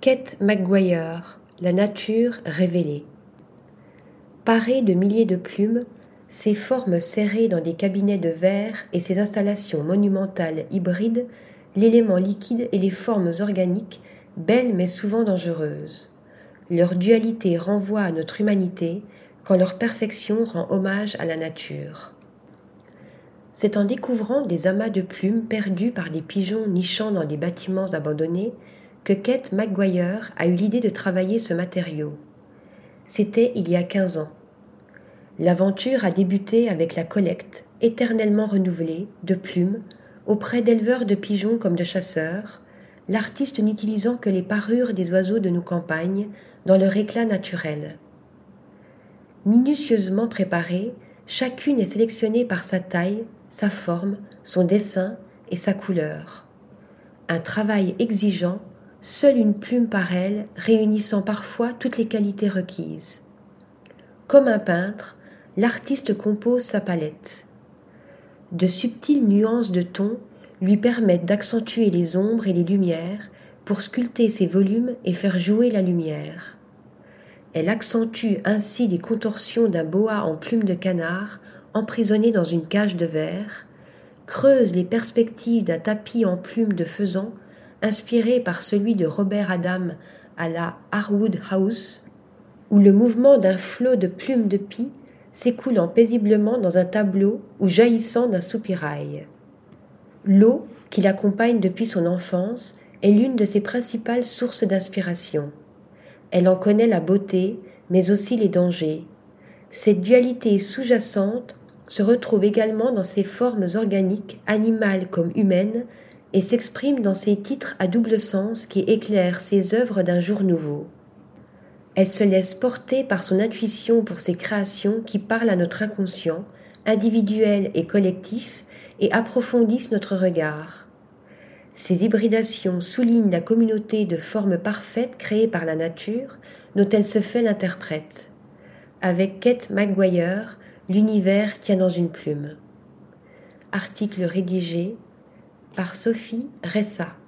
Kate McGuire, La nature révélée. Paré de milliers de plumes, ses formes serrées dans des cabinets de verre et ses installations monumentales hybrides, l'élément liquide et les formes organiques, belles mais souvent dangereuses. Leur dualité renvoie à notre humanité, quand leur perfection rend hommage à la nature. C'est en découvrant des amas de plumes perdus par des pigeons nichant dans des bâtiments abandonnés que Kate McGuire a eu l'idée de travailler ce matériau. C'était il y a 15 ans. L'aventure a débuté avec la collecte, éternellement renouvelée, de plumes auprès d'éleveurs de pigeons comme de chasseurs, l'artiste n'utilisant que les parures des oiseaux de nos campagnes dans leur éclat naturel. Minutieusement préparée, chacune est sélectionnée par sa taille, sa forme, son dessin et sa couleur. Un travail exigeant, seule une plume par elle, réunissant parfois toutes les qualités requises. Comme un peintre, l'artiste compose sa palette. De subtiles nuances de tons lui permettent d'accentuer les ombres et les lumières pour sculpter ses volumes et faire jouer la lumière. Elle accentue ainsi les contorsions d'un boa en plume de canard emprisonné dans une cage de verre, creuse les perspectives d'un tapis en plumes de faisan inspiré par celui de Robert Adam à la Harwood House, où le mouvement d'un flot de plumes de pie s'écoulant paisiblement dans un tableau ou jaillissant d'un soupirail. L'eau, qui l'accompagne depuis son enfance, est l'une de ses principales sources d'inspiration. Elle en connaît la beauté, mais aussi les dangers. Cette dualité sous-jacente se retrouve également dans ses formes organiques, animales comme humaines, et s'exprime dans ses titres à double sens qui éclairent ses œuvres d'un jour nouveau. Elle se laisse porter par son intuition pour ses créations qui parlent à notre inconscient, individuel et collectif, et approfondissent notre regard. Ces hybridations soulignent la communauté de formes parfaites créées par la nature dont elle se fait l'interprète. Avec Kate McGuire, l'univers tient dans une plume. Article rédigé par Sophie Ressa.